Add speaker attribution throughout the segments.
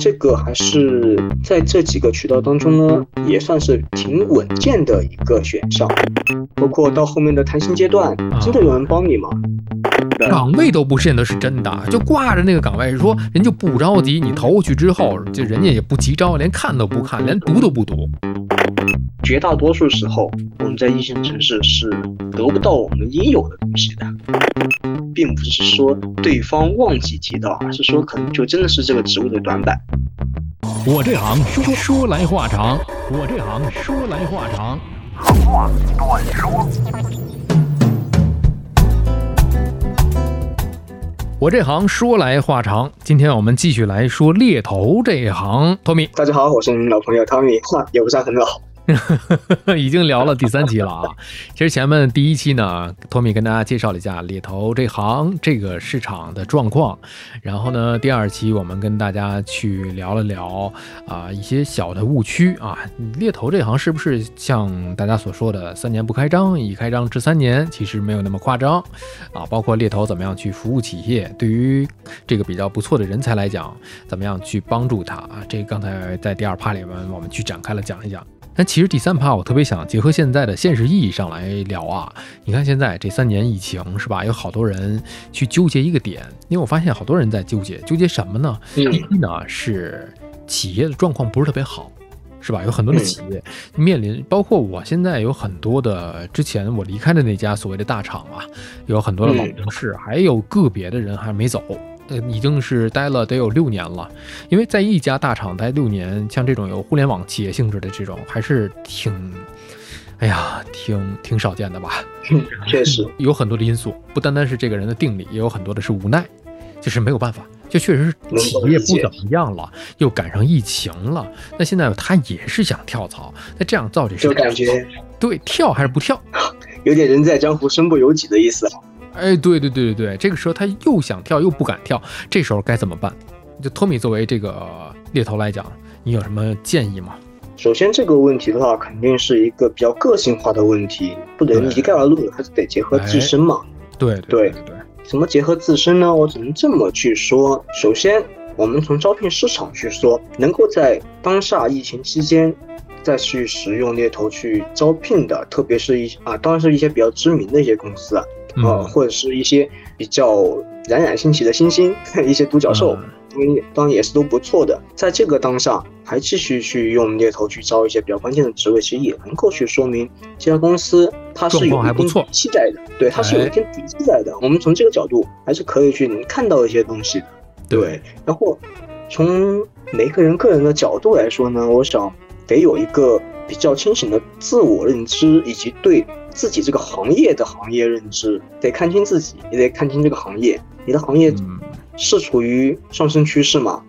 Speaker 1: 这个还是在这几个渠道当中呢，也算是挺稳健的一个选项。包括到后面的谈薪阶段，真的有人帮你吗？
Speaker 2: 岗位都不见得是真的，就挂着那个岗位，说人就不着急，你投过去之后，就人家也不急招，连看都不看，连读都不读。
Speaker 1: 绝大多数时候，我们在一线城市是得不到我们应有的东西的，并不是说对方忘记提到，而是说可能就真的是这个职务的短板。
Speaker 3: 我这行说说来话长，我这行说来话长，长话短说。
Speaker 2: 我这行说来话长，今天我们继续来说猎头这一行。托米，
Speaker 1: 大家好，我是你们老朋友汤米，话也不算很老。
Speaker 2: 已经聊了第三期了啊！其实前面第一期呢，托米跟大家介绍了一下猎头这行这个市场的状况，然后呢，第二期我们跟大家去聊了聊啊一些小的误区啊，猎头这行是不是像大家所说的三年不开张，一开张值三年？其实没有那么夸张啊。包括猎头怎么样去服务企业，对于这个比较不错的人才来讲，怎么样去帮助他啊？这刚才在第二趴里面我们去展开了讲一讲。但其实第三趴我特别想结合现在的现实意义上来聊啊！你看现在这三年疫情是吧？有好多人去纠结一个点，因为我发现好多人在纠结，纠结什么呢？第一呢是企业的状况不是特别好，是吧？有很多的企业面临，包括我现在有很多的之前我离开的那家所谓的大厂啊，有很多的老同事，还有个别的人还没走。呃，已经是待了得有六年了，因为在一家大厂待六年，像这种有互联网企业性质的这种，还是挺，哎呀，挺挺少见的吧？
Speaker 1: 确实
Speaker 2: 有很多的因素，不单单是这个人的定力，也有很多的是无奈，就是没有办法，就确实是企业不怎么样了，又赶上疫情了，那现在他也是想跳槽，那这样到底是
Speaker 1: 就感觉
Speaker 2: 对跳还是不跳？
Speaker 1: 有点人在江湖身不由己的意思。
Speaker 2: 哎，对对对对对，这个时候他又想跳又不敢跳，这时候该怎么办？就托米作为这个猎头来讲，你有什么建议吗？
Speaker 1: 首先这个问题的话，肯定是一个比较个性化的问题，不能一概而论，还是得结合自身嘛。
Speaker 2: 对
Speaker 1: 对
Speaker 2: 对，
Speaker 1: 怎么结合自身呢？我只能这么去说。首先，我们从招聘市场去说，能够在当下疫情期间再去使用猎头去招聘的，特别是一啊，当然是一些比较知名的一些公司啊。啊，或者是一些比较冉冉升起的新星，一些独角兽，当然当然也是都不错的。在这个当下，还继续去用猎头去招一些比较关键的职位，其实也能够去说明这家公司它是有一定底气在的。对，它是有一定底气在的。我们从这个角度还是可以去能看到一些东西的。对，然后从每个人个人的角度来说呢，我想得有一个比较清醒的自我认知，以及对。自己这个行业的行业认知得看清自己，也得看清这个行业。你的行业是处于上升趋势吗？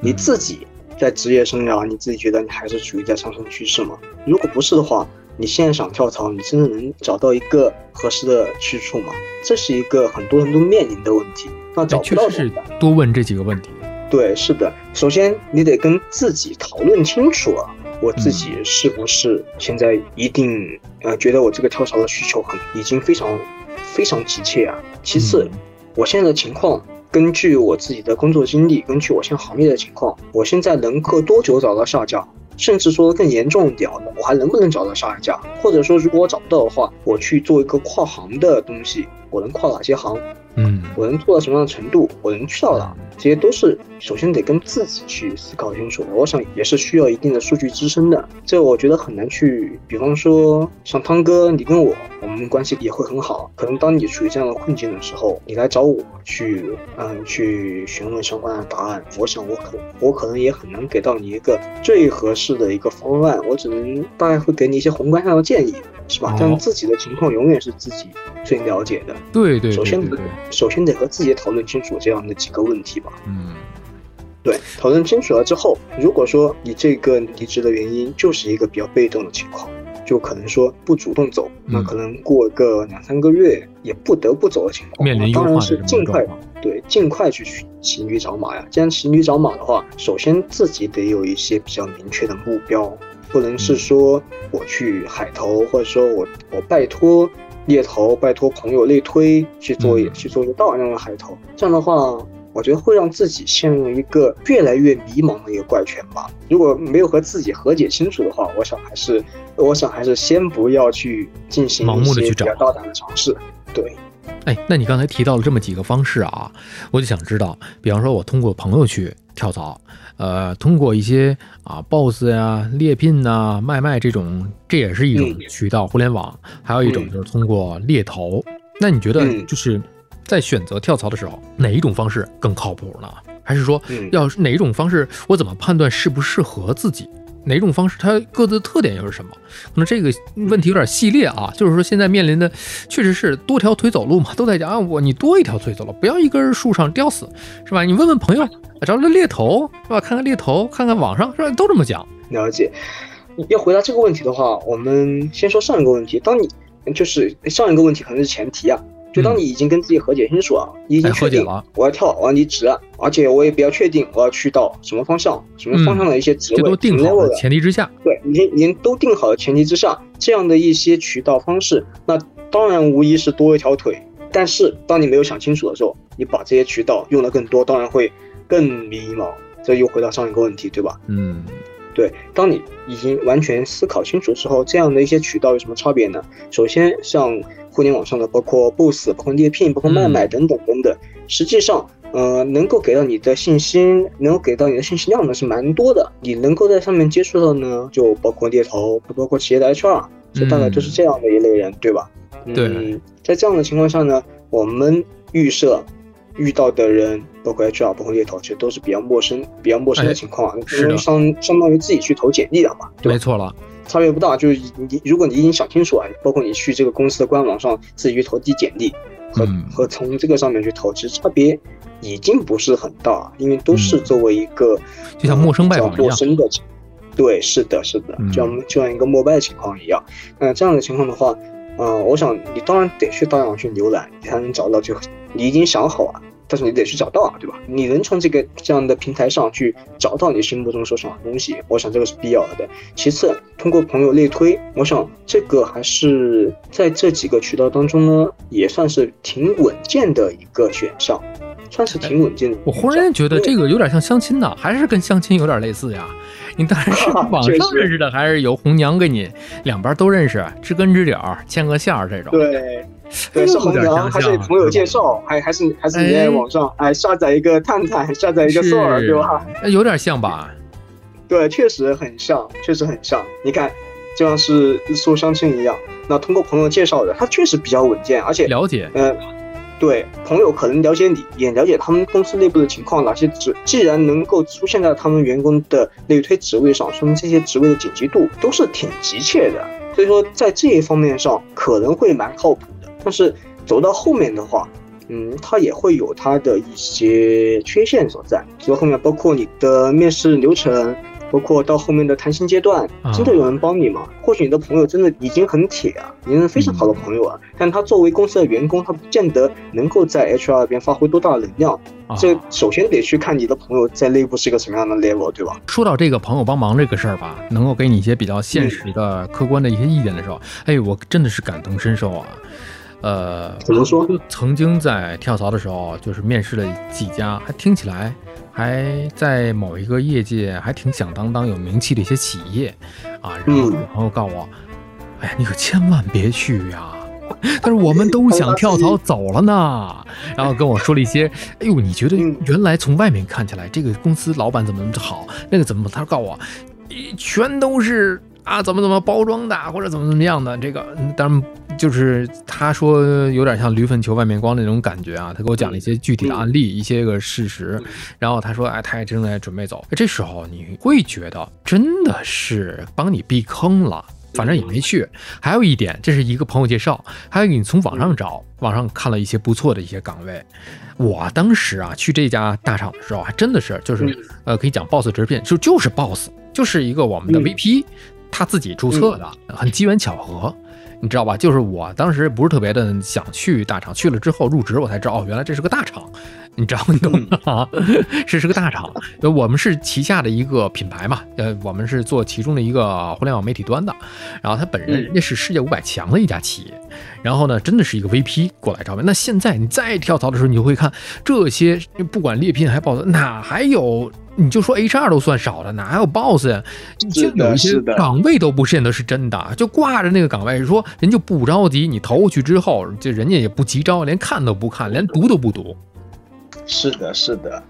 Speaker 1: 你自己在职业生涯，你自己觉得你还是处于在上升趋势吗？如果不是的话，你现在想跳槽，你真的能找到一个合适的去处吗？这是一个很多人都面临的问题。那找不到
Speaker 2: 是多问这几个问题。
Speaker 1: 对，是的。首先你得跟自己讨论清楚啊。我自己是不是现在一定呃觉得我这个跳槽的需求很已经非常非常急切啊？其次，我现在的情况，根据我自己的工作经历，根据我现在行业的情况，我现在能够多久找到下家？甚至说更严重一点，我还能不能找到下一家？或者说，如果我找不到的话，我去做一个跨行的东西，我能跨哪些行？
Speaker 2: 嗯，
Speaker 1: 我能做到什么样的程度？我能去到哪？这些都是首先得跟自己去思考清楚的。我想也是需要一定的数据支撑的。这我觉得很难去，比方说像汤哥，你跟我，我们关系也会很好。可能当你处于这样的困境的时候，你来找我去，嗯，去询问相关的答案，我想我可我可能也很难给到你一个最合适的一个方案。我只能大概会给你一些宏观上的建议，是吧？但自己的情况永远是自己最了解的。
Speaker 2: 对对，
Speaker 1: 首先。首先得和自己讨论清楚这样的几个问题吧。
Speaker 2: 嗯，
Speaker 1: 对，讨论清楚了之后，如果说你这个离职的原因就是一个比较被动的情况，就可能说不主动走，那可能过个两三个月也不得不走的情况，
Speaker 2: 面临
Speaker 1: 当然是尽快对尽快去骑驴找马呀。既然骑驴找马的话，首先自己得有一些比较明确的目标，不能是说我去海投，或者说我我拜托。猎头拜托朋友内推去做，去做一个大量的海投，这样的话，我我觉得会让自己陷入一个越来越迷茫的一个怪圈吧。如果没有和自己和解清楚的话，我想还是，我想还是先不要去进行
Speaker 2: 盲目的去找
Speaker 1: 比较大胆的尝试。对，
Speaker 2: 哎，那你刚才提到了这么几个方式啊，我就想知道，比方说我通过朋友去跳槽，呃，通过一些啊 boss 呀、猎聘呐、卖卖这种，这也是一种
Speaker 1: 嗯
Speaker 2: 渠道，互联网，还有一种
Speaker 1: 嗯
Speaker 2: 就是通过猎头。那你觉得
Speaker 1: 嗯
Speaker 2: 就是在选择跳槽的时候，哪一种方式更靠谱呢？还是说
Speaker 1: 嗯
Speaker 2: 要是哪一种方式，我怎么判断适不适合自己？哪种方式它各自的特点又是什么？可能这个问题有点系列啊，就是说现在面临的确实是多条腿走路嘛，都在讲啊，我你多一条腿走路，不要一根树上吊死，是吧？你问问朋友，找找猎头是吧？看看猎头，看看网上是吧？都这么讲。
Speaker 1: 了解。要回答这个问题的话，我们先说上一个问题。当你就是上一个问题可能是前提啊，就当你已经跟自己和解清楚啊，你已经确定
Speaker 2: 了
Speaker 1: 我要跳，我要离职了，而且我也比较确定我要去到什么方向、什么方向的一些职位、
Speaker 2: 都定好前提之下，
Speaker 1: 对，已经已经都定好的前提之下，这样的一些渠道方式，那当然无疑是多一条腿。但是当你没有想清楚的时候，你把这些渠道用的更多，当然会更迷茫。这又回到上一个问题，对吧？
Speaker 2: 嗯
Speaker 1: 对，当你已经完全思考清楚之后，这样的一些渠道有什么差别呢？首先，像互联网上的，包括 Boss、包括猎聘、包括卖卖等等等等，实际上，呃，能够给到你的信息，能够给到你的信息量呢是蛮多的。你能够在上面接触到呢，就包括猎头，包括企业的 HR，这大概就是这样的一类人，对吧？
Speaker 2: 对
Speaker 1: 嗯，在这样的情况下呢，我们预设遇到的人，包括 HR、包括猎头，其实都是比较陌生、比较陌生
Speaker 2: 哎
Speaker 1: 的情况啊，
Speaker 2: 是的
Speaker 1: 相相当于自己去投简历了嘛，对吧？
Speaker 2: 没错了。
Speaker 1: 差别不大，就是你如果你已经想清楚啊，包括你去这个公司的官网上自己去投递简历，和、
Speaker 2: 嗯
Speaker 1: 和从这个上面去投，其实差别已经不是很大，因为都是
Speaker 2: 嗯
Speaker 1: 作为一个、
Speaker 2: 就像陌生拜访
Speaker 1: 呃
Speaker 2: 一样
Speaker 1: 陌生的，对，是的，是的，
Speaker 2: 嗯
Speaker 1: 就像就像一个膜拜情况一样。那这样的情况的话，呃，我想你当然得去大网去浏览，你才能找到就你已经想好啊，但是你得去找到啊，对吧？你能从这个这样的平台上去找到你心目中所想的东西，我想这个是必要的。其次，通过朋友内推，我想这个还是在这几个渠道当中呢，也算是挺稳健的一个选项，算是挺稳健的
Speaker 2: 我。忽然觉得这
Speaker 1: 个
Speaker 2: 个有点像相亲呢，还是跟相亲有点类似呀。你当然是 网上认识的，还是有红娘给你，两边都认识，知根知底儿，牵个线儿这种。
Speaker 1: 对。
Speaker 2: 哎
Speaker 1: 对，是红娘，还是朋友介绍，还还是还是你在
Speaker 2: 哎
Speaker 1: 网上哎下载一个探探，下载一个
Speaker 2: 是
Speaker 1: Soul，对吧？？
Speaker 2: 那有点像吧？
Speaker 1: 对，确实很像，确实很像。你看，就像是说相亲一样，那通过朋友介绍的，他确实比较稳健，而且，
Speaker 2: 了解，
Speaker 1: 呃，对，朋友可能了解你，也了解他们公司内部的情况，哪些职既然能够出现在他们员工的内推职位上，说明这些职位的紧急度都是挺急切的。所以说，在这一方面上可能会蛮靠谱的。但是走到后面的话，嗯，它也会有它的一些缺陷所在。走到后面，包括你的面试流程，包括到后面的谈薪阶段
Speaker 2: 啊，
Speaker 1: 真的有人帮你吗？或许你的朋友真的已经很铁啊，已经是非常好的朋友啊，但他作为公司的员工，他不见得能够在 HR 那边发挥多大的能量。
Speaker 2: 啊
Speaker 1: 这首先得去看你的朋友在内部是一个什么样的 level，对吧？
Speaker 2: 说到这个朋友帮忙这个事儿吧，能够给你一些比较现实的、客观的一些意见的时候，哎，我真的是感同身受啊。呃，
Speaker 1: 怎么说？
Speaker 2: 我曾经在跳槽的时候，就是面试了几家，还听起来还在某一个业界还挺响当当、有名气的一些企业啊。然后朋友告诉我，哎呀，你可千万别去呀、但是我们都想跳槽走了呢，然后跟我说了一些，哎呦，你觉得
Speaker 1: 嗯。
Speaker 2: 原来从外面看起来这个公司老板怎么怎么好，那个怎么，他告诉我，全都是啊怎么怎么包装的，或者怎么怎么样的，这个嗯当然就是他说有点像驴粪球外面光那种感觉啊，他给我讲了一些具体的案例，一些个事实，然后他说，哎，他也正在准备走，这时候你会觉得真的是帮你避坑了。反正也没去。还有一点，这是一个朋友介绍，还有你从网上找，网上看了一些不错的一些岗位。我当时啊去这家大厂的时候，还真的是就是、
Speaker 1: 嗯
Speaker 2: 呃，可以讲 boss 直聘，就就是 boss，就是一个我们的
Speaker 1: 嗯
Speaker 2: VP，、他自己注册的，很机缘巧合。你知道吧？就是我当时不是特别的想去大厂，去了之后入职，我才知道哦，原来这是个大厂，你知道你懂吗？这是个大厂，呃我们是旗下的一个品牌嘛，呃，我们是做其中的一个互联网媒体端的，然后他本人
Speaker 1: 嗯
Speaker 2: 人家是世界五百强的一家企业，然后呢，真的是一个 VP 过来招聘。那现在你再跳槽的时候，你就会看这些，不管猎聘还 BOSS，哪还有？你就说 HR 都算少的，哪还有 boss 呀？就是有一些岗位都不见得是真的，就挂着那个岗位说人就不着急，你投过去之后，就人家也不急招，连看都不看，连读都不读。
Speaker 1: 是的，是的。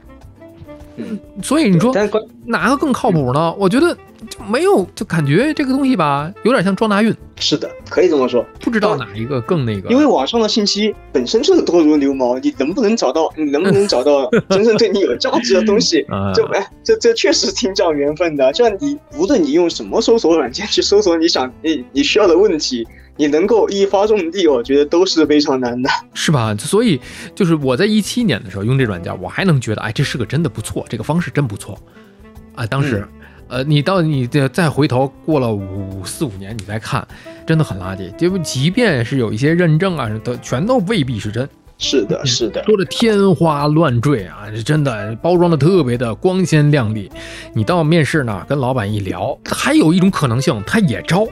Speaker 2: 嗯所以你说
Speaker 1: 但关
Speaker 2: 哪个更靠谱呢？我觉得就没有，就感觉这个东西吧，有点像撞大运，
Speaker 1: 是的，可以这么说。
Speaker 2: 不知道哪一个更那个。
Speaker 1: 因为网上的信息本身就是多如牛毛，你能不能找到，你能不能找到 真正对你有价值的东西
Speaker 2: 啊，
Speaker 1: 这哎，这这确实挺讲缘分的。就像你无论你用什么搜索软件去搜索你想你你需要的问题，你能够一发中地，我觉得都是非常难的。
Speaker 2: 是吧？所以就是我在一七年的时候用这软件，我还能觉得，哎，这是个真的不错，这个方式真不错，啊，当时。
Speaker 1: 嗯
Speaker 2: 呃，你到你这再回头过了五四五年，你再看，真的很垃圾。就即便是有一些认证啊，都全都未必是真。
Speaker 1: 是的，是的，
Speaker 2: 说的天花乱坠啊，这真的包装的特别的光鲜亮丽。你到面试呢，跟老板一聊，还有一种可能性，他也招，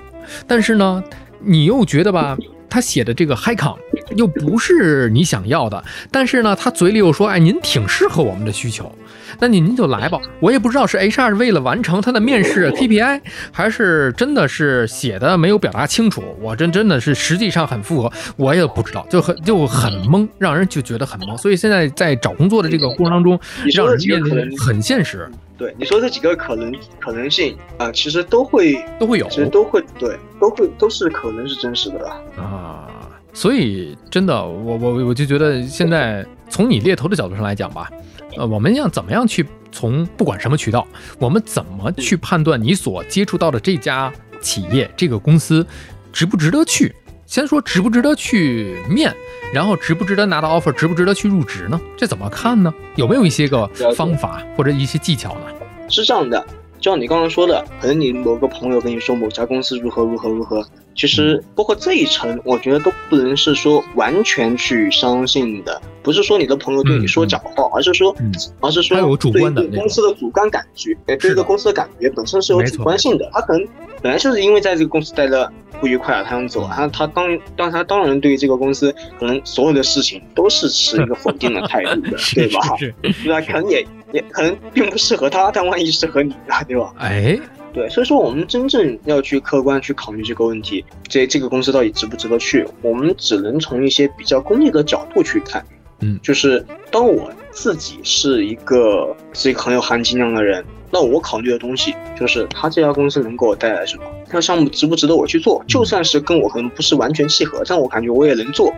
Speaker 2: 但是呢，你又觉得吧，他写的这个 high com 又不是你想要的，但是呢，他嘴里又说，哎，您挺适合我们的需求，那您您就来吧。我也不知道是 HR 是为了完成他的面试 KPI，还是真的是写的没有表达清楚。我真真的是实际上很符合，我也不知道，就很就很懵，让人就觉得很懵。所以现在在找工作的这个过程当中，
Speaker 1: 你
Speaker 2: 让人面临很现实，
Speaker 1: 对你说这几个可能可能性啊、其实都会，
Speaker 2: 都会有
Speaker 1: 其实都会对，都会都是可能是真实的吧。
Speaker 2: 啊。所以真的，我我我就觉得现在从你猎头的角度上来讲吧，呃，我们要怎么样去从不管什么渠道，我们怎么去判断你所接触到的这家企业、这个公司值不值得去？先说值不值得去面，然后值不值得拿到 offer，值不值得去入职呢？这怎么看呢？有没有一些个方法或者一些技巧呢？
Speaker 1: 是这样的，就像你刚刚说的，可能你某个朋友跟你说某家公司如何如何如何，其实包括这一层，我觉得都不能是说完全去相信的，不是说你的朋友对你说假话，而是说，
Speaker 2: 嗯
Speaker 1: 而是说对一个公司的主观感觉，哎，对
Speaker 2: 是的
Speaker 1: 一个公司的感觉本身是有主观性的，他可能本来就是因为在这个公司待的不愉快啊，他想走，他他当当他当然对于这个公司可能所有的事情都是持一个否定的态度的 对吧？对吧？可能也也可能并不适合他，但万一适合你呢，对吧？
Speaker 2: 哎，
Speaker 1: 对，所以说我们真正要去客观去考虑这个问题，这这个公司到底值不值得去，我们只能从一些比较功利的角度去看。
Speaker 2: 嗯
Speaker 1: 就是当我自己是一个是一个很有含金量的人，那我考虑的东西就是他这家公司能给我带来什么，这个项目值不值得我去做，就算是跟我可能不是完全契合，但我感觉我也能做，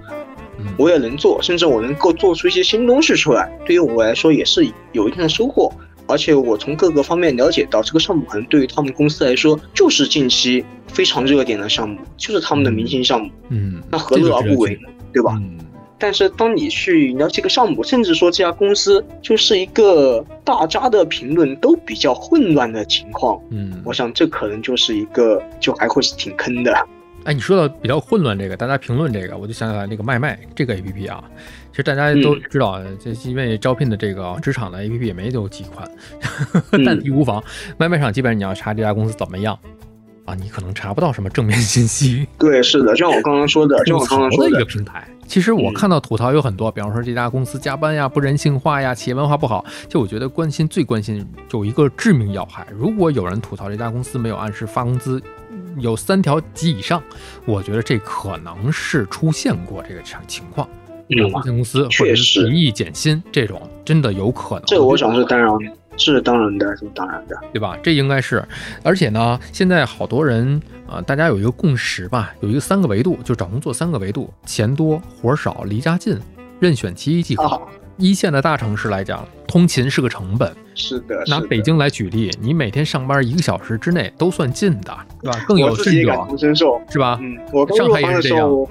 Speaker 2: 嗯
Speaker 1: 我也能做，甚至我能够做出一些新东西出来，对于我来说也是有一定的收获。而且我从各个方面了解到，这个项目可能对于他们公司来说，就是近期非常热点的项目，就是他们的明星项目，
Speaker 2: 嗯，
Speaker 1: 那何乐而不为呢？对吧？
Speaker 2: 嗯
Speaker 1: 但是当你去了解这个项目，甚至说这家公司就是一个大家的评论都比较混乱的情况，
Speaker 2: 嗯，
Speaker 1: 我想这可能就是一个就还会是挺坑的。
Speaker 2: 哎，你说到比较混乱这个，大家评论这个，我就想起来那个麦麦这个 A P P 啊，其实大家都
Speaker 1: 嗯
Speaker 2: 知道，这因为招聘的这个职场的 A P P 也没有几款，
Speaker 1: 嗯
Speaker 2: 但提无妨。外卖上基本上你要查这家公司怎么样啊，你可能查不到什么正面信息，
Speaker 1: 对，是的，就像我刚刚说的，就我刚刚说的
Speaker 2: 一个，平台。其实我
Speaker 1: 嗯
Speaker 2: 看到吐槽有很多，比方说这家公司加班呀、不人性化呀、企业文化不好。就我觉得关心最关心有一个致命要害，如果有人吐槽这家公司没有按时发工资，有三条及以上，我觉得这可能是出现过这个情情况。
Speaker 1: 嗯，
Speaker 2: 发现公司或者是
Speaker 1: 实
Speaker 2: 提议减薪这种，真的有可能。
Speaker 1: 这个我想是当然，是当然的，是当然的。
Speaker 2: 对吧？这应该是，而且呢，现在好多人啊、呃大家有一个共识吧，有一个三个维度，就找工作三个维度：钱多、活少、离家近，任选其一即可。
Speaker 1: 啊，
Speaker 2: 一线的大城市来讲，通勤是个成本。
Speaker 1: 是的，
Speaker 2: 拿北京来举例，你每天上班一个小时之内都算近的，对吧？更有甚者。是吧？
Speaker 1: 嗯，我刚
Speaker 2: 上
Speaker 1: 入行的
Speaker 2: 海也是这样
Speaker 1: 时候，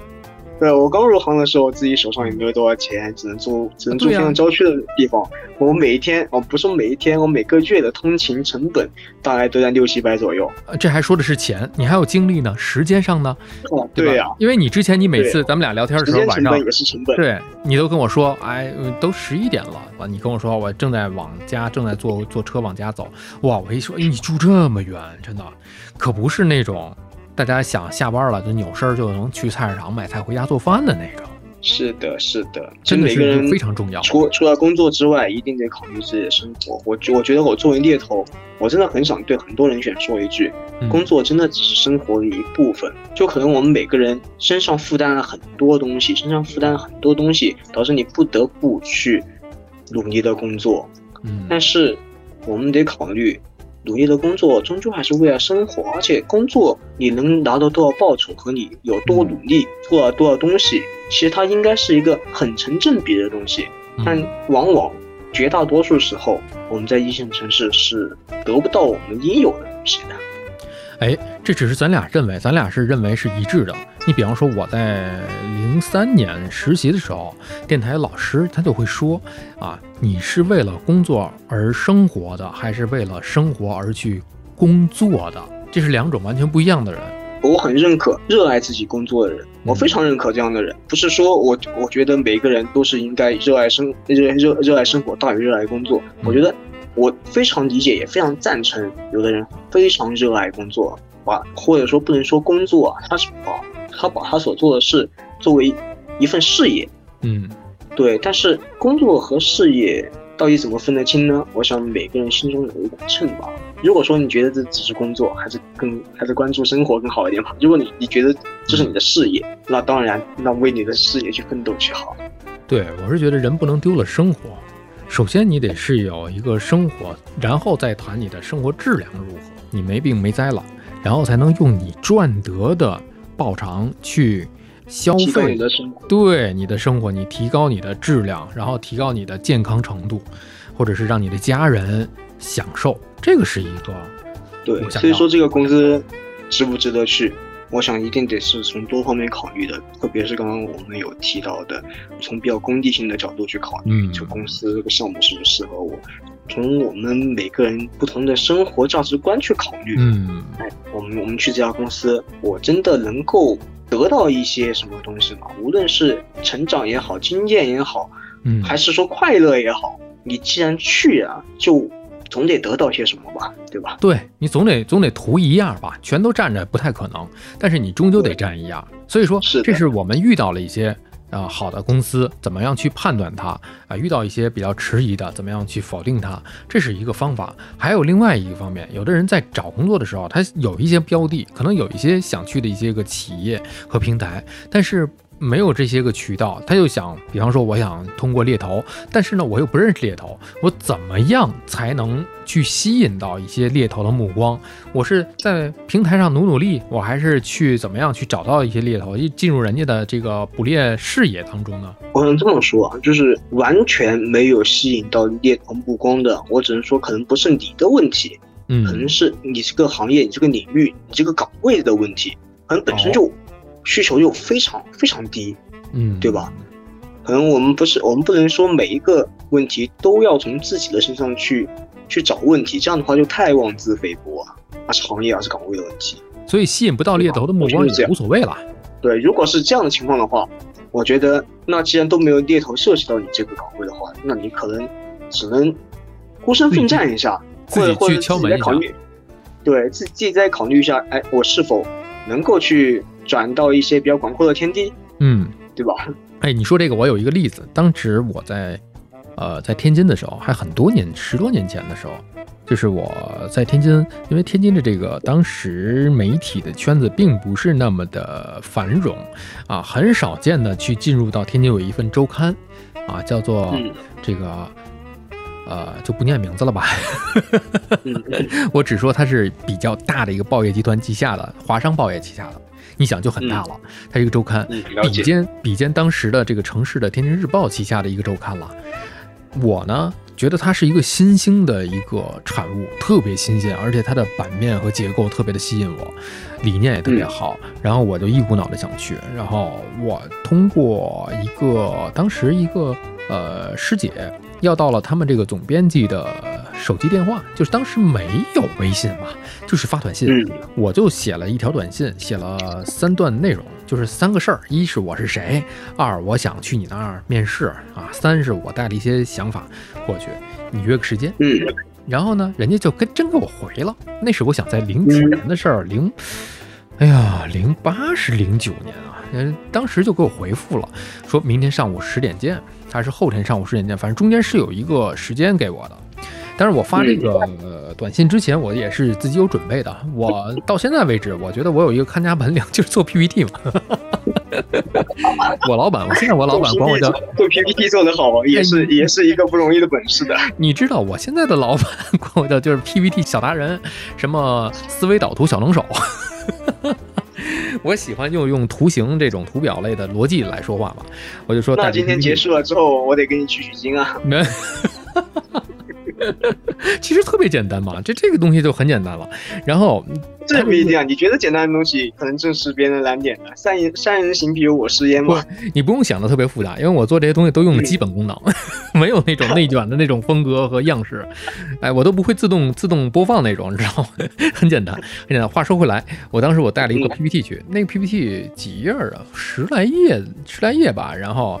Speaker 1: 对我刚入行的时候，自己手上也没有多少钱，只能租只能租
Speaker 2: 对啊
Speaker 1: 非常郊区的地方。我每一天，哦，不是每一天，我每个月的通勤成本大概都在六七百左右。
Speaker 2: 呃这还说的是钱，你还有精力呢，时间上呢，
Speaker 1: 哦，
Speaker 2: 对
Speaker 1: 呀、
Speaker 2: 因为你之前你每次咱们俩聊天的时候，晚上
Speaker 1: 也是成本。
Speaker 2: 对你都跟我说，哎，呃都十一点了，完你跟我说我正在往家，正在坐坐车往家走，哇，我一说，哎，你住这么远，真的，可不是那种大家想下班了就扭身就能去菜市场买菜回家做饭的那个，
Speaker 1: 是的，是的，
Speaker 2: 真的是
Speaker 1: 每个人
Speaker 2: 非常重要。
Speaker 1: 除除了工作之外，一定得考虑自己的生活。我觉我觉得我作为猎头，我真的很想对很多人选说一句：
Speaker 2: 嗯
Speaker 1: 工作真的只是生活的一部分。就可能我们每个人身上负担了很多东西，身上负担了很多东西，导致你不得不去努力的工作。
Speaker 2: 嗯，
Speaker 1: 但是我们得考虑，努力的工作终究还是为了生活，而且工作你能拿到多少报酬和你有多努力做了多少东西，其实它应该是一个很成正比的东西。但
Speaker 2: 嗯
Speaker 1: 往往绝大多数时候，我们在一线城市是得不到我们应有的东西的。
Speaker 2: 哎，这只是咱俩认为，咱俩是认为是一致的。你比方说，我在零三年实习的时候，电台老师他就会说啊，你是为了工作而生活的，还是为了生活而去工作的？这是两种完全不一样的人。
Speaker 1: 我很认可热爱自己工作的人，我非常认可这样的人。不是说我我觉得每个人都是应该热爱生热热热爱生活大于热爱工作。我觉得我非常理解，也非常赞成有的人非常热爱工作，把或者说不能说工作啊，他是把他把他所做的事作为一份事业，
Speaker 2: 嗯
Speaker 1: 对。但是工作和事业到底怎么分得清呢？我想每个人心中有一杆秤吧。如果说你觉得这只是工作，还是更还是关注生活更好一点吧。如果你你觉得这是你的事业，那当然，那为你的事业去奋斗去好。
Speaker 2: 对，我是觉得人不能丢了生活。首先，你得是有一个生活，然后再谈你的生活质量如何。你没病没灾了，然后才能用你赚得的报偿去消费
Speaker 1: 你的生活。
Speaker 2: 对你的生活，你提高你的质量，然后提高你的健康程度，或者是让你的家人享受，这个是一个
Speaker 1: 对所以说这个工资值不值得去，我想一定得是从多方面考虑的，特别是刚刚我们有提到的，从比较功利性的角度去考虑，
Speaker 2: 嗯
Speaker 1: 这公司这个项目是不是适合我，从我们每个人不同的生活价值观去考虑。
Speaker 2: 嗯
Speaker 1: 哎，我们我们去这家公司，我真的能够得到一些什么东西吗？无论是成长也好，经验也好，
Speaker 2: 嗯，
Speaker 1: 还是说快乐也好，你既然去啊，就总得得到些什么吧，对吧？
Speaker 2: 对你总得总得图一样吧，全都占着不太可能，但是你终究得占一样。所以说，
Speaker 1: 是
Speaker 2: 这是我们遇到了一些啊、好的公司，怎么样去判断它啊、遇到一些比较迟疑的，怎么样去否定它，这是一个方法。还有另外一个方面，有的人在找工作的时候，他有一些标的，可能有一些想去的一些个企业和平台，但是。没有这些个渠道，他就想，比方说，我想通过猎头，但是呢，我又不认识猎头，我怎么样才能去吸引到一些猎头的目光？我是在平台上努努力，我还是去怎么样去找到一些猎头，一进入人家的这个捕猎视野当中呢？
Speaker 1: 我能这么说啊，就是完全没有吸引到猎头目光的，我只能说可能不是你的问题，嗯可
Speaker 2: 嗯
Speaker 1: 能是你这个行业、你这个领域、你这个岗位的问题，可能本身就需求又非常非常低，
Speaker 2: 嗯，
Speaker 1: 对吧？可能我们不是，我们不能说每一个问题都要从自己的身上去去找问题，这样的话就太妄自菲薄啊，那是行业还是岗位的问题。
Speaker 2: 所以吸引不到猎头的目光也无所谓了。
Speaker 1: 对，如果是这样的情况的话，我觉得那既然都没有猎头涉及到你这个岗位的话，那你可能只能孤身奋战一下，或者或者自己再考虑，对自自己再考虑一下，哎，我是否能够去转到一些比较广阔的天地，
Speaker 2: 嗯，
Speaker 1: 对吧？
Speaker 2: 哎，你说这个，我有一个例子，当时我在呃在天津的时候，还很多年十多年前的时候，就是我在天津，因为天津的这个当时媒体的圈子并不是那么的繁荣啊，很少见的去进入到天津有一份周刊啊，叫做
Speaker 1: 嗯
Speaker 2: 这个。呃，就不念名字了吧，
Speaker 1: 嗯，
Speaker 2: 我只说它是比较大的一个报业集团旗下的华商报业旗下的，你想就很大了，它一个周刊，
Speaker 1: 嗯，
Speaker 2: 比。肩比肩当时的这个城市的《天津日报》旗下的一个周刊了。我呢，觉得它是一个新兴的一个产物，特别新鲜，而且它的版面和结构特别的吸引我，理念也特别好，然后我就一股脑的想去。然后我通过一个当时一个呃师姐要到了他们这个总编辑的手机电话，就是当时没有微信嘛，就是发短信，
Speaker 1: 嗯
Speaker 2: 我就写了一条短信，写了三段内容，就是三个事儿：一是我是谁，二我想去你那儿面试啊，三是我带了一些想法过去，你约个时间。
Speaker 1: 嗯
Speaker 2: 然后呢，人家就跟真给我回了。那是我想在零几年的事儿，零，哎呀，零八是零九年啊，嗯，当时就给我回复了，说明天上午十点见，还是后天上午十点见，反正中间是有一个时间给我的。但是我发这个、呃、短信之前，我也是自己有准备的。我到现在为止，我觉得我有一个看家本领，就是做 PPT 嘛。我老板，我现在我老板管我叫
Speaker 1: 做 PPT 做得好，也是也是一个不容易的本事的。
Speaker 2: 你知道我现在的老板管我叫就是 PPT 小达人，什么思维导图小能手。我喜欢就用图形这种图表类的逻辑来说话嘛，我就说
Speaker 1: 那今天结束了之后，我得给你取取经啊。
Speaker 2: 没，其实特别简单嘛，这这个东西就很简单了。然后
Speaker 1: 这不一定啊，你觉得简单的东西，可能正是别人难点的。三人三人行，必有我师焉嘛。
Speaker 2: 你不用想的特别复杂，因为我做这些东西都用的基本功能，没有那种内卷的那种风格和样式，哎，我都不会自动自动播放那种，你知道吗？很简单，很简单。话说回来，我当时我带了一个 PPT 去，那个 PPT 几页啊，十来页，十来页吧。然后，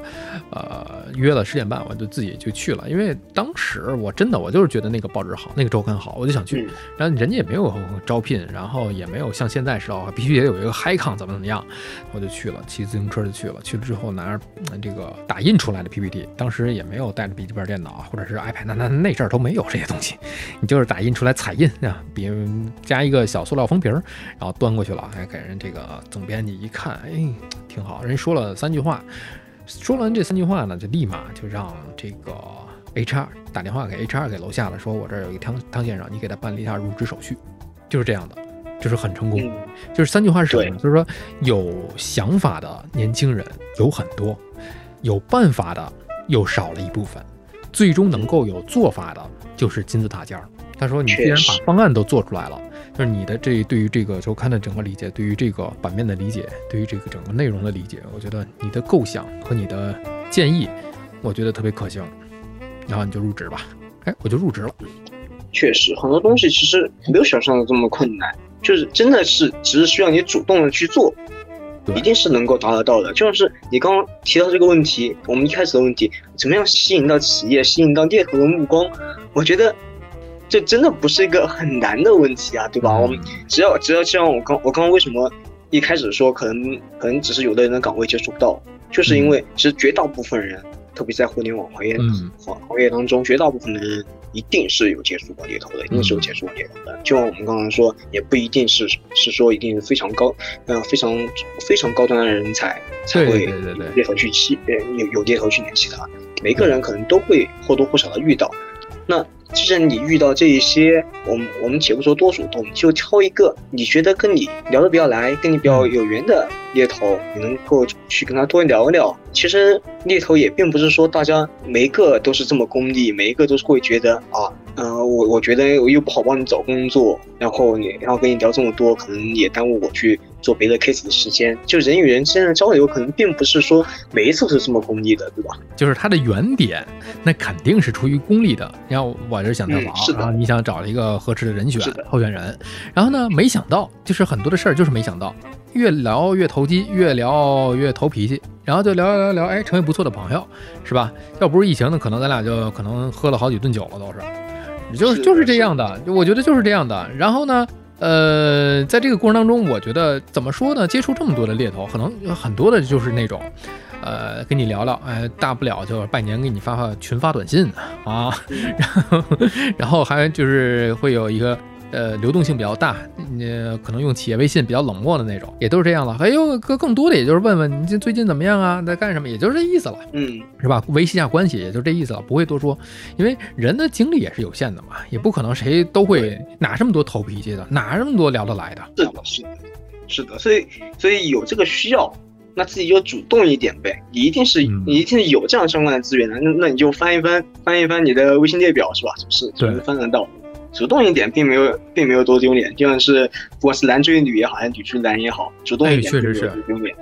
Speaker 2: 呃，约了十点半，我就自己就去了，因为当时我真的我就是觉得那个报纸好，那个周刊好，我就想去。
Speaker 1: 嗯
Speaker 2: 然后人家也没有招聘，然后也没有像现在似的必须得有一个嗨抗怎么怎么样，我就去了，骑自行车就去了。去了之后拿着这个打印出来的 PPT，当时也没有带着笔记本电脑或者是 iPad，那那那阵儿都没有这些东西，你就是打印出来彩印啊，比加一个小塑料封皮儿，然后端过去了，还给人这个总编辑一看，哎，挺好，人说了三句话，说完这三句话呢，就立马就让这个 HR 打电话给 HR 给楼下了，说我这儿有一个汤汤先生，你给他办理一下入职手续，就是这样的，就是很成功。
Speaker 1: 嗯
Speaker 2: 就是三句话是什么呢？就是说有想法的年轻人有很多，有办法的又少了一部分，最终能够有做法的就是金字塔尖儿。他说：“你既然把方案都做出来了，就是你的这对于这个周刊的整个理解，对于这个版面的理解，对于这个整个内容的理解，我觉得你的构想和你的建议，我觉得特别可行。然后你就入职吧。哎，我就入职了。
Speaker 1: 确实，很多东西其实没有想象的这么困难，就是真的是只是需要你主动的去做，一定是能够达得到的。就像是你刚刚提到这个问题，我们一开始的问题，怎么样吸引到企业，吸引到猎头的目光？我觉得这真的不是一个很难的问题啊，对吧？我们只要只要像我刚我刚刚为什么一开始说可能可能只是有的人的岗位接触不到，就是因为其实绝大部分人，特别在互联网行业
Speaker 2: 嗯
Speaker 1: 行行业当中，绝大部分的人一定是有接触过猎头的，一定是有接触过猎头的。就像我们刚刚说，也不一定是是说一定是非常高呃非常非常高端的人才才会猎头去吸呃有有猎头去联系他，每个人可能都会或多或少的遇到。那既然你遇到这一些，我们我们且不说多数，我们就挑一个你觉得跟你聊得比较来、跟你比较有缘的猎头，你能够去跟他多聊聊。其实猎头也并不是说大家每一个都是这么功利，每一个都是会觉得啊，呃，我我觉得我又不好帮你找工作，然后你然后跟你聊这么多，可能也耽误我去做别的 case 的时间。就人与人之间的交流，可能并不是说每一次都是这么功利的，对吧？
Speaker 2: 就是它的原点，那肯定是出于功利的。然后我是想跳槽，
Speaker 1: 嗯是的
Speaker 2: 然后你想找了一个合适的人选
Speaker 1: 的
Speaker 2: 候选人，然后呢，没想到就是很多的事儿就是没想到，越聊越投机，越聊越投脾气，然后就聊聊聊聊，哎，成为不错的朋友，是吧？要不是疫情呢，可能咱俩就可能喝了好几顿酒了，都是，就是就是这样的，我觉得就是这样的。然后呢？呃，在这个过程当中，我觉得怎么说呢？接触这么多的猎头，可能有很多的就是那种，呃，跟你聊聊，哎，大不了就拜年给你发发群发短信啊，然后 然后还就是会有一个呃流动性比较大，呃，可能用企业微信比较冷漠的那种，也都是这样了。哎呦更更多的，也就是问问你这最近怎么样啊，在干什么，也就是这意思了。
Speaker 1: 嗯，
Speaker 2: 是吧？维系一下关系，也就这意思了，不会多说，因为人的精力也是有限的嘛，也不可能谁都会哪这么多头脾气的，哪这么多聊得来的。
Speaker 1: 是的，是的，是的，所以所以有这个需要，那自己就主动一点呗。你一定是
Speaker 2: 嗯
Speaker 1: 你一定是有这样相关的资源的，那那你就翻一翻翻一翻你的微信列表是吧？是不是？
Speaker 2: 对
Speaker 1: 就是翻得到。主动一点，并没有，并没有多丢脸。就像是不管是男追女也好，还是女追男也好，主动一点，
Speaker 2: 哎确实是
Speaker 1: 丢脸。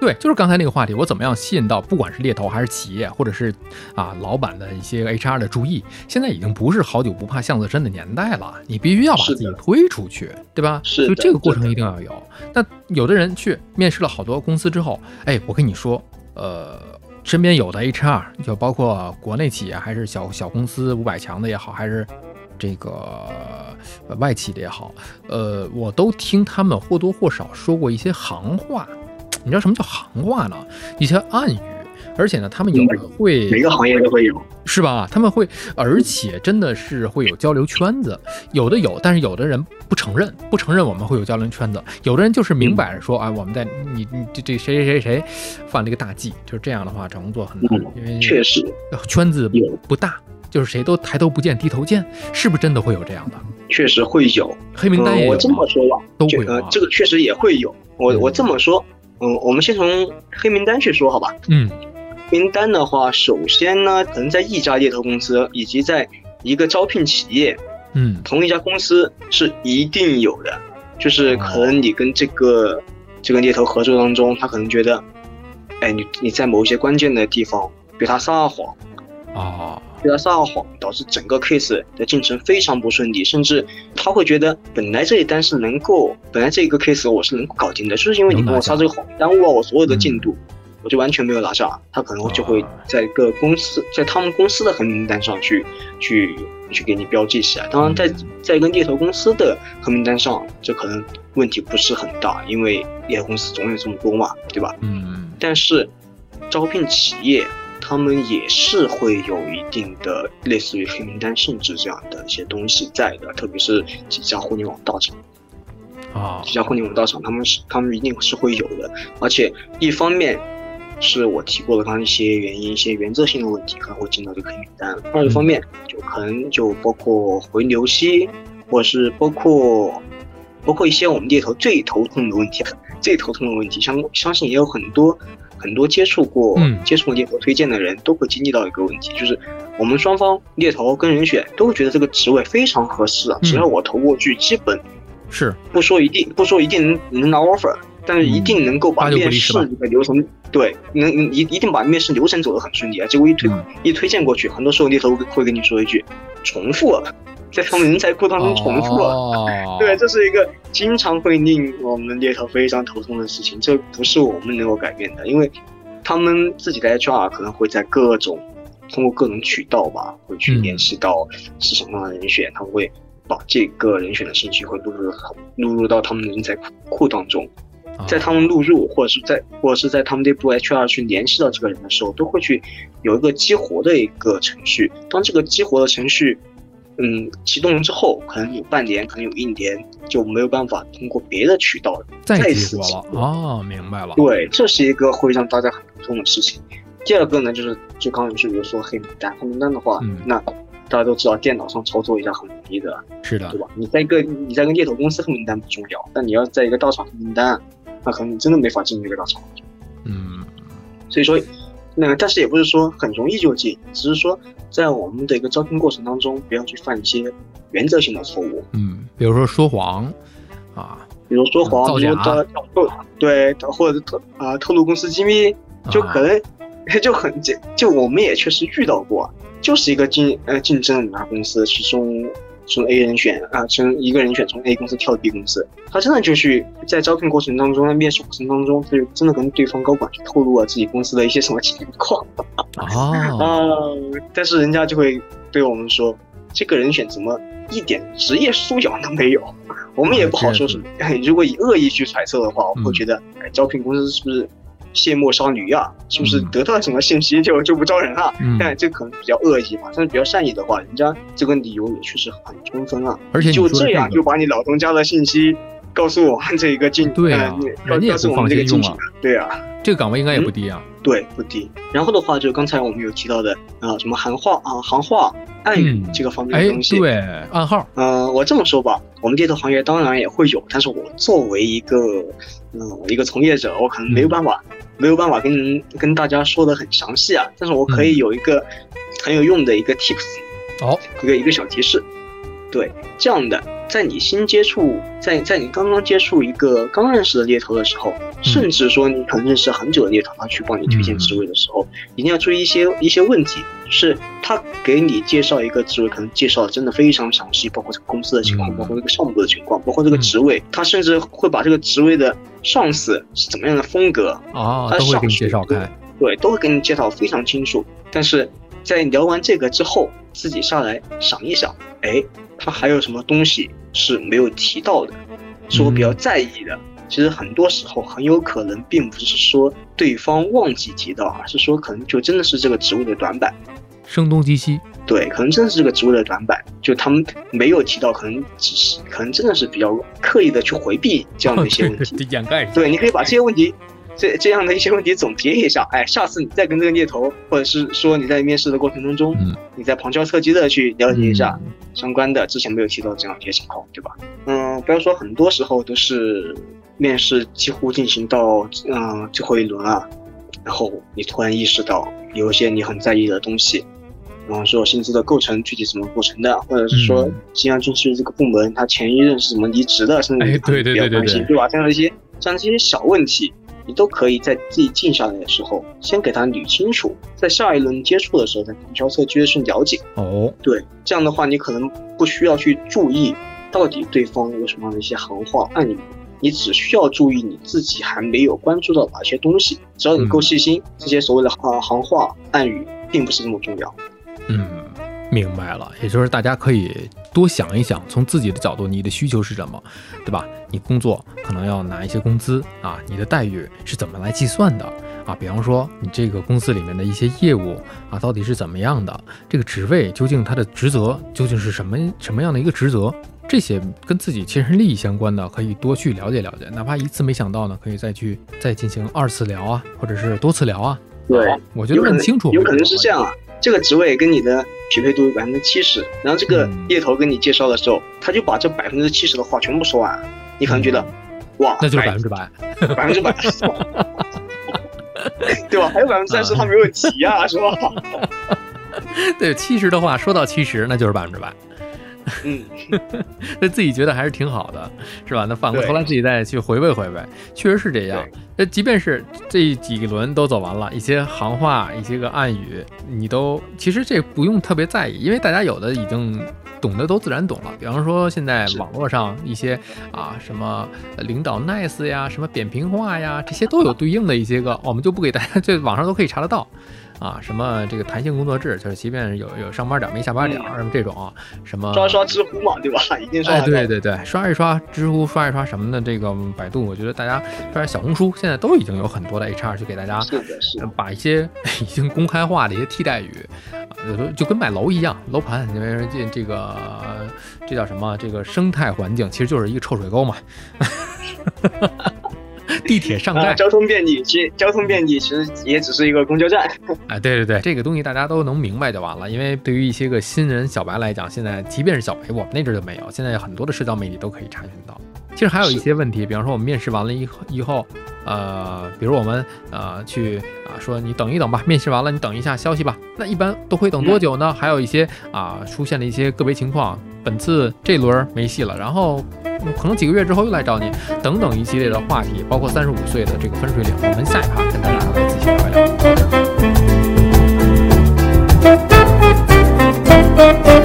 Speaker 2: 对，就是刚才那个话题，我怎么样吸引到不管是猎头还是企业，或者是啊老板的一些 HR 的注意？现在已经不是好久不怕巷子深的年代了，你必须要把自己推出去，对吧？
Speaker 1: 是的
Speaker 2: 所以这个过程一定要有。那有的人去面试了好多公司之后，哎，我跟你说，呃。身边有的 HR，就包括国内企业还是小小公司五百强的也好，还是这个呃外企的也好，呃，我都听他们或多或少说过一些行话。你知道什么叫行话呢？一些暗语，而且呢，他们有的会
Speaker 1: 每个行业都会有。
Speaker 2: 是吧？他们会，而且真的是会有交流圈子，有的有，但是有的人不承认，不承认我们会有交流圈子。有的人就是明摆着说，啊，我们在你你这这谁谁谁谁犯了一个大忌，就是这样的话，找工作很难，
Speaker 1: 嗯
Speaker 2: 因为
Speaker 1: 确实，
Speaker 2: 圈子
Speaker 1: 有
Speaker 2: 不大，就是谁都抬头不见低头见，是不是真的会有这样的？
Speaker 1: 确实会有。
Speaker 2: 黑名单
Speaker 1: 我这么说吧，就
Speaker 2: 都会有啊，
Speaker 1: 呃这个确实也会有。我
Speaker 2: 嗯
Speaker 1: 我这么说，嗯，我们先从黑名单去说，好吧？
Speaker 2: 嗯
Speaker 1: 名单的话，首先呢，可能在一家猎头公司以及在一个招聘企业，
Speaker 2: 嗯
Speaker 1: 同一家公司是一定有的。就是可能你跟这个这个猎头合作当中，他可能觉得，哎，你你在某一些关键的地方对他撒谎，
Speaker 2: 啊
Speaker 1: 对他撒谎，导致整个 case 的进程非常不顺利，甚至他会觉得本来这一单是能够，本来这一个 case 我是能够搞定的，就是因为你跟我撒这个谎，耽误了我所有的进度，我就完全没有拿下。他可能就会在一个公司，在他们公司的黑名单上去去去给你标记起来。当然在，在一个猎头公司的黑名单上，这可能问题不是很大，因为猎头公司总有这么多嘛，对吧？
Speaker 2: 嗯
Speaker 1: 但是招聘企业他们也是会有一定的类似于黑名单性质这样的一些东西在的，特别是几家互联网大厂，
Speaker 2: 啊
Speaker 1: 几家互联网大厂他们是他们一定是会有的，而且一方面。是我提过的刚刚一些原因、一些原则性的问题可能会进到这个黑名单。二一方面，就可能就包括回流期，或者是包括包括一些我们猎头最头痛的问题，最头痛的问题，相相信也有很多很多接触过、
Speaker 2: 嗯。
Speaker 1: 接触猎头推荐的人都会经历到一个问题，就是我们双方猎头跟人选都会觉得这个职位非常合适啊，
Speaker 2: 嗯。
Speaker 1: 只要我投过去，基本
Speaker 2: 是。
Speaker 1: 不说一定不说一定能能拿 offer，但是一定能够把面试
Speaker 2: 离十吧。
Speaker 1: 这个流程，对，能能一一定把面试流程走得很顺利啊。结果一推、
Speaker 2: 嗯。
Speaker 1: 一推荐过去，很多时候猎头会跟你说一句重复了，在他们人才库当中重复了。
Speaker 2: 哦，
Speaker 1: 对，这是一个经常会令我们猎头非常头痛的事情，这不是我们能够改变的，因为他们自己的 HR 可能会在各种通过各种渠道吧，会去
Speaker 2: 嗯
Speaker 1: 联系到市场上的人选，他们会把这个人选的信息会录入录入到他们的人才库库当中，
Speaker 2: 啊
Speaker 1: 在他们录入或者是在或者是在他们内部 HR 去联系到这个人的时候，都会去有一个激活的一个程序。当这个激活的程序，嗯，启动之后，可能有半年，可能有一年就没有办法通过别的渠道
Speaker 2: 再激
Speaker 1: 次激
Speaker 2: 活了哦，明白了，
Speaker 1: 对，这是一个会让大家很头痛的事情。第二个呢，就是就刚刚是比如说黑名单，黑名单的话，
Speaker 2: 嗯
Speaker 1: 那大家都知道电脑上操作一下很容易的，
Speaker 2: 是的
Speaker 1: 对，吧？你在一个你在一个猎头公司黑名单不重要，但你要在一个大厂黑名单，那可能你真的没法进这个大厂。
Speaker 2: 嗯
Speaker 1: 所以说，那但是也不是说很容易就进，只是说在我们的一个招聘过程当中，不要去犯一些原则性的错误，
Speaker 2: 嗯，比如说说谎啊，
Speaker 1: 比如说谎，比如说透对，或者透啊透露公司机密，就
Speaker 2: 啊
Speaker 1: 可能就很就就我们也确实遇到过，就是一个竞呃竞争的一家公司，其中从 A 人选啊，从一个人选从 A 公司跳到 B 公司，他真的就去在招聘过程当中，在面试过程当中，他就真的跟对方高管去透露了自己公司的一些什么情况
Speaker 2: 啊，
Speaker 1: 啊，但是人家就会对我们说，这个人选怎么一点职业素养都没有？我们也不好说什么。如果以恶意去揣测的话，我会觉得，哎，招聘公司是不是卸磨杀驴啊？是不是
Speaker 2: 嗯
Speaker 1: 得到什么信息就就不招人了？
Speaker 2: 嗯，
Speaker 1: 但这可能比较恶意吧，但是比较善意的话，人家这个理由也确实很充分啊。
Speaker 2: 而且你
Speaker 1: 就
Speaker 2: 说
Speaker 1: 这样就把你老东家的信息告诉我们这一个进，
Speaker 2: 对啊人家也
Speaker 1: 告诉我们
Speaker 2: 不放心用啊
Speaker 1: 对啊。
Speaker 2: 这个岗位应该也不低啊，
Speaker 1: 对，不低。然后的话，就刚才我们有提到的啊、什么行话啊、行话、暗语
Speaker 2: 嗯
Speaker 1: 这个方面
Speaker 2: 哎
Speaker 1: 的东，西。
Speaker 2: 对，暗号，
Speaker 1: 呃，我这么说吧，我们猎头行业当然也会有，但是我作为一个，嗯、一个从业者，我可能没有办法没有办法跟跟大家说的很详细啊，但是我可以有一个很有用的一个 tips，
Speaker 2: 哦，
Speaker 1: 一个一个小提示，对，这样的，在你新接触，在在你刚刚接触一个刚认识的猎头的时候，甚至说你可能认识很久的猎头，他去帮你推荐职位的时候，一定要注意一些一些问题，就是他给你介绍一个职位，可能介绍的真的非常详细，包括这个公司的情况，
Speaker 2: 嗯。
Speaker 1: 包括这个项目的情况，包括这个职位，他甚至会把这个职位的上司是怎么样的风格，
Speaker 2: 啊，
Speaker 1: 他
Speaker 2: 都会给你
Speaker 1: 上去对
Speaker 2: 介绍开。
Speaker 1: 对，都会给你介绍非常清楚。但是在聊完这个之后，自己下来想一想，哎，他还有什么东西是没有提到的，是我比较在意的。其实很多时候很有可能并不是说对方忘记提到，而是说可能就真的是这个职位的短板。
Speaker 2: 声东击西，
Speaker 1: 对，可能真的是这个职位的短板，就他们没有提到，可能只是可能真的是比较刻意的去回避这样的一些问题。
Speaker 2: 掩盖。
Speaker 1: 对，你可以把这些问题，这这样的一些问题总结一下，哎，下次你再跟这个猎头，或者是说你在面试的过程当中，
Speaker 2: 嗯
Speaker 1: 你再旁敲侧击的去了解一下
Speaker 2: 嗯
Speaker 1: 相关的之前没有提到的这样一些情况，对吧？嗯，不要说很多时候都是面试几乎进行到嗯最后一轮啊，然后你突然意识到有一些你很在意的东西。比方说薪资的构成具体怎么构成的，或者是说
Speaker 2: 嗯
Speaker 1: 即将进去这个部门，他前一任是怎么离职的，甚至比较
Speaker 2: 对对对
Speaker 1: 关心对吧？这样一些这样一些小问题，你都可以在自己静下来的时候，先给他捋清楚，在下一轮接触的时候，再旁敲侧击的去了解。
Speaker 2: 哦，
Speaker 1: 对，这样的话，你可能不需要去注意到底对方有什么样的一些行话暗语，你只需要注意你自己还没有关注到哪些东西。只要你够细心，这些所谓的啊行话暗语并不是那么重要。
Speaker 2: 嗯，明白了。也就是大家可以多想一想，从自己的角度，你的需求是什么，对吧？你工作可能要拿一些工资啊，你的待遇是怎么来计算的啊？比方说，你这个公司里面的一些业务啊，到底是怎么样的？这个职位究竟它的职责究竟是什么什么样的一个职责？这些跟自己切身利益相关的，可以多去了解了解。哪怕一次没想到呢，可以再去再进行二次聊啊，或者是多次聊啊。
Speaker 1: 对
Speaker 2: 啊我觉得问清楚会
Speaker 1: 有可能是这样啊，这个职位跟你的匹配度有百分之七十，然后这个
Speaker 2: 嗯
Speaker 1: 猎头跟你介绍的时候，他就把这百分之七十的话全部说完了，你可能觉得，哇，
Speaker 2: 嗯那就是百分之百。
Speaker 1: 百分之百，对吧？还有百分之三十他没有提啊，是吧？
Speaker 2: 对，七十的话说到七十，那就是百分之百。
Speaker 1: 嗯，
Speaker 2: 那自己觉得还是挺好的，是吧？那反过头来自己再去回味回味，确实是这样。那即便是这几轮都走完了，一些行话、一些个暗语，你都其实这不用特别在意，因为大家有的已经懂得都自然懂了。比方说现在网络上一些啊什么呃领导 nice 呀，什么扁平化呀，这些都有对应的一些个，我们就不给大家，这网上都可以查得到。啊，什么这个弹性工作制，就是即便有有上班点儿没下班点儿，什么这种啊，什么
Speaker 1: 刷刷知乎嘛，对吧？一定刷
Speaker 2: 哎，对对对，刷一刷知乎，刷一刷什么的，这个百度，我觉得大家刷点小红书，现在都已经有很多的 HR 去给大家把一些 已经公开化的一些替代语，啊有时候就跟买楼一样，楼盘，因为这这个这叫什么？这个生态环境其实就是一个臭水沟嘛。地铁上
Speaker 1: 啊，
Speaker 2: 盖，
Speaker 1: 交通便利，其实交通便利其实也只是一个公交站。
Speaker 2: 哎，对对对，这个东西大家都能明白就完了。因为对于一些个新人小白来讲，现在即便是小白，我们那阵儿就没有，现在很多的社交媒体都可以查询到。其实还有一些问题，比方说我们面试完了以后以后，呃，比如我们呃去啊说你等一等吧，面试完了你等一下消息吧。那一般都会等多久呢？还有一些啊出现了一些个别情况，本次这轮没戏了，然后、嗯可能几个月之后又来找你，等等一系列的话题，包括三十五岁的这个分水岭，我们下一趴跟大家来仔细聊一聊。